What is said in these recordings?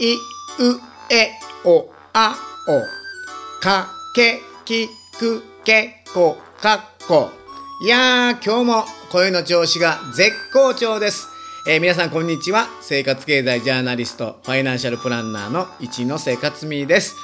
いうえおあお。かけきくけこかっこ。いやー今日も声の調子が絶好調です、えー皆さんこんにちは。生活経済ジャーナリストファイナンシャルプランナーの一ノ瀬克美です。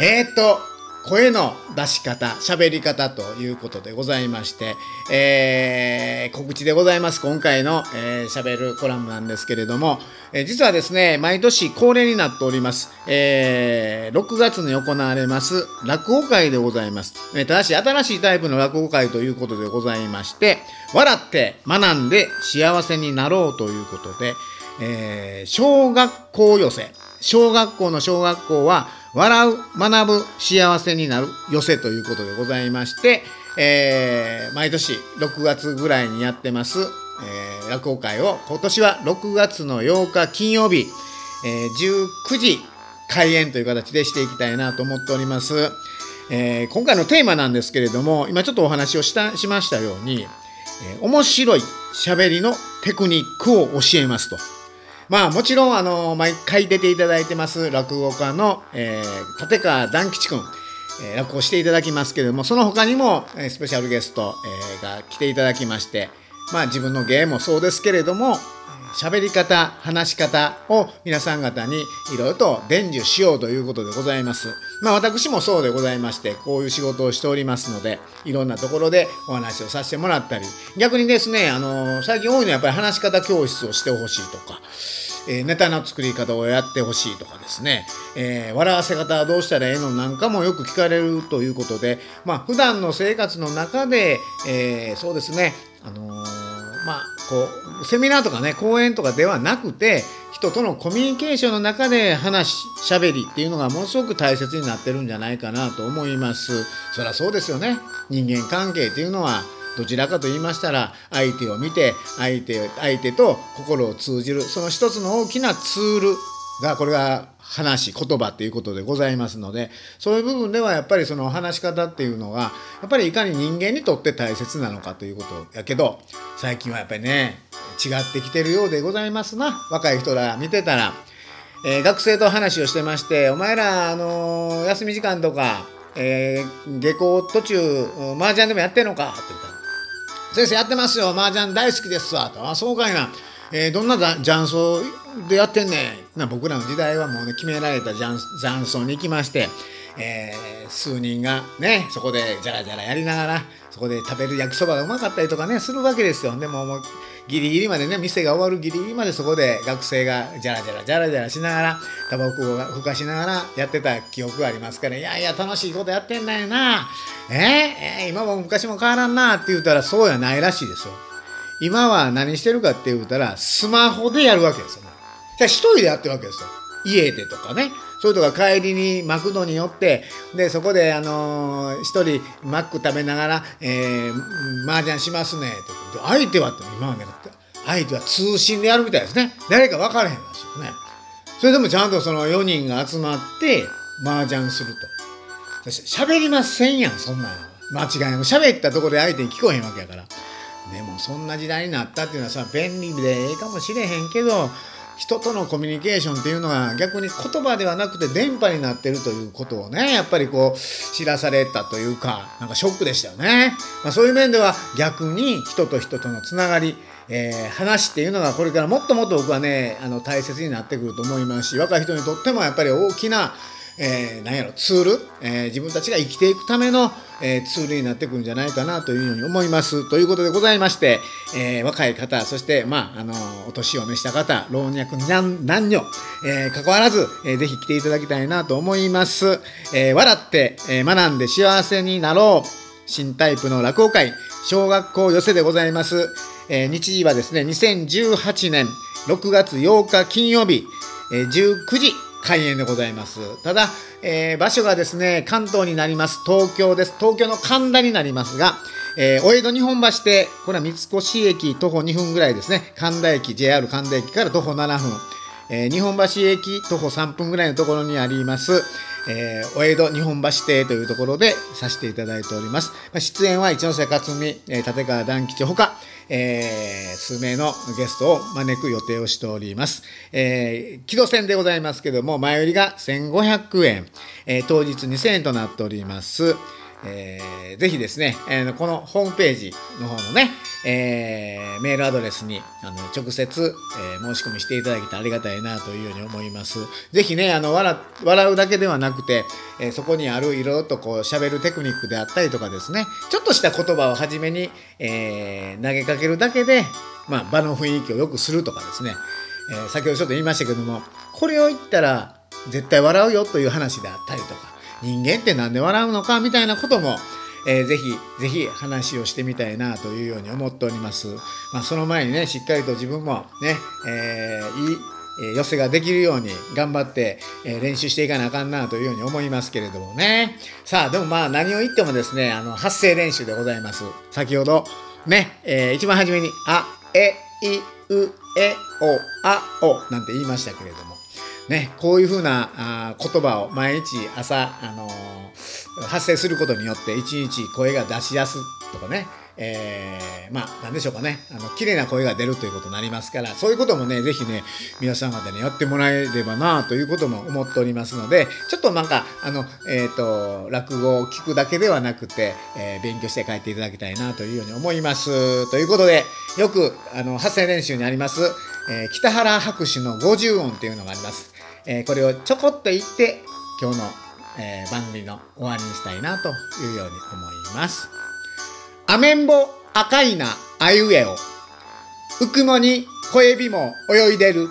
えー、っと声の出し方喋り方ということでございまして、えー告知でございます今回の「えー、喋るコラム」なんですけれども、えー実はですね毎年恒例になっております、えー6月に行われます落語会でございます、えーただし新しいタイプの落語会ということでございまして笑って学んで幸せになろうということで、えー小学校寄せ。小学校の小学校は笑う学ぶ幸せになる寄せということでございまして、えー毎年6月ぐらいにやってます、えー落語会を今年は6月の8日金曜日、えー19時開演という形でしていきたいなと思っております、えー今回のテーマなんですけれども今ちょっとお話をしたしましたように、えー面白い喋りのテクニックを教えますと。まあもちろんあの毎回出ていただいてます落語家の、えー立川談吉君、えー落語していただきますけれどもその他にも、えースペシャルゲスト、えーが来ていただきましてまあ自分の芸もそうですけれども喋り方話し方を皆さん方にいろいろと伝授しようということでございます。まあ私もそうでございましてこういう仕事をしておりますのでいろんなところでお話をさせてもらったり逆にですねあの最近多いのはやっぱり話し方教室をしてほしいとか。えーネタの作り方をやってほしいとかですね、えー笑わせ方はどうしたらええのなんかもよく聞かれるということでまあ普段の生活の中で、えーそうですねあのまあこうセミナーとかね講演とかではなくて人とのコミュニケーションの中で話しゃべりっていうのがものすごく大切になってるんじゃないかなと思います。そりゃそうですよね。人間関係っていうのはどちらかと言いましたら相手を見て相手相手と心を通じるその一つの大きなツールがこれが話言葉っていうことでございますのでそういう部分ではやっぱりその話し方っていうのがやっぱりいかに人間にとって大切なのかということやけど最近はやっぱりね違ってきてるようでございますな。若い人ら見てたら、えー学生と話をしてまして「お前ら、あのー休み時間とか、えー下校途中麻雀でもやってんのか?」って言ったら先生やってますよ麻雀大好きですわ。とあそうかいな、えーどんな雀荘でやってんねん。な僕らの時代はもうね決められた雀荘に行きまして、えー数人がねそこでじゃらじゃらやりながらそこで食べる焼きそばがうまかったりとかねするわけですよ。でももうギリギリまでね店が終わるギリギリまでそこで学生がじゃらじゃらじゃらじゃらしながらタバコをふかしながらやってた記憶がありますからいやいや楽しいことやってんだよな。えーえー今も昔も変わらんなって言ったらそうやないらしいですよ。今は何してるかって言うたらスマホでやるわけですよね。じゃあ一人でやってるわけですよ。家でとかね。それとか帰りにマクドに寄ってでそこであのー一人マック食べながら「えー、麻雀しますね」と相手はって今はね相手は通信でやるみたいですね。誰か分からへんらしいよね。それでもちゃんとその4人が集まって麻雀すると。しゃべりませんやんそんなん。間違いなく。喋ったところで相手に聞こえへんわけやから。でもそんな時代になったっていうのはさ便利でええかもしれへんけど人とのコミュニケーションっていうのは逆に言葉ではなくて電波になってるということをねやっぱりこう知らされたというかなんかショックでしたよね、まあ、そういう面では逆に人と人とのつながりえー話っていうのがこれからもっともっと僕はねあの大切になってくると思いますし若い人にとってもやっぱり大きなえー、何やろツール、えー自分たちが生きていくための、えーツールになってくるんじゃないかなというふうに思います。ということでございまして、えー若い方そして、まあ、あのお年を召した方老若男男女、えー関わらず、えーぜひ来ていただきたいなと思います。えー笑って、えー学んで幸せになろう新タイプの落語会小学校寄せでございます。えー日時はですね2018年6月8日金曜日、えー19時開園でございます。ただ、えー場所がですね、関東になります。東京です。東京の神田になりますが、えーお江戸日本橋で、これは三越駅徒歩2分ぐらいですね。神田駅、JR 神田駅から徒歩7分。えー日本橋駅徒歩3分ぐらいのところにあります、えー、お江戸日本橋邸というところでさせていただいております。まあ、出演は一ノ瀬克美、えー、立川談吉ほか、えー、数名のゲストを招く予定をしております。えー、木戸線でございますけども、前売りが1500円、えー、当日2000円となっております。えー、ぜひですね、えー、このホームページの方のね、えー、メールアドレスにあの直接、えー、申し込みしていただけたらありがたいなというように思います。ぜひね、あの笑笑うだけではなくて、えー、そこにあるいろいろとこう喋るテクニックであったりとかですね、ちょっとした言葉をはじめに、えー、投げかけるだけで、まあ、場の雰囲気を良くするとかですね、えー、先ほどちょっと言いましたけども、これを言ったら絶対笑うよという話であったりとか、人間って何で笑うのかみたいなことも、えー、ぜひぜひ話をしてみたいなというように思っております。まあ、その前にねしっかりと自分もね、えー、いい寄せができるように頑張って、練習していかなあかんなというように思いますけれどもね。さあ、でもまあ何を言ってもですね、あの発声練習でございます。先ほどね、えー、一番初めに、あ、え、い、う、え、お、あ、おなんて言いましたけれども、ね、こういうふうなあ言葉を毎日朝、あのー、発生することによって一日声が出しやすとかね、えー、まあ何でしょうかねあの綺麗な声が出るということになりますからそういうこともね是非ね皆さん方にやってもらえればなということも思っておりますのでちょっとなんかあの、えーと、落語を聞くだけではなくて、えー、勉強して帰っていただきたいなというように思います。ということでよくあの発声練習にあります、えー、北原白紙の50音っていうのがあります。えー、これをちょこっと言って今日の、えー、番組の終わりにしたいなというように思います。アメンボ赤いなあいうえを浮くもに小エビも泳いでる。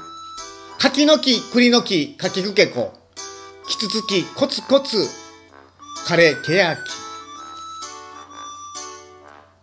柿の木栗の木柿ふけこ。キツツキコツコツカレーケヤキ。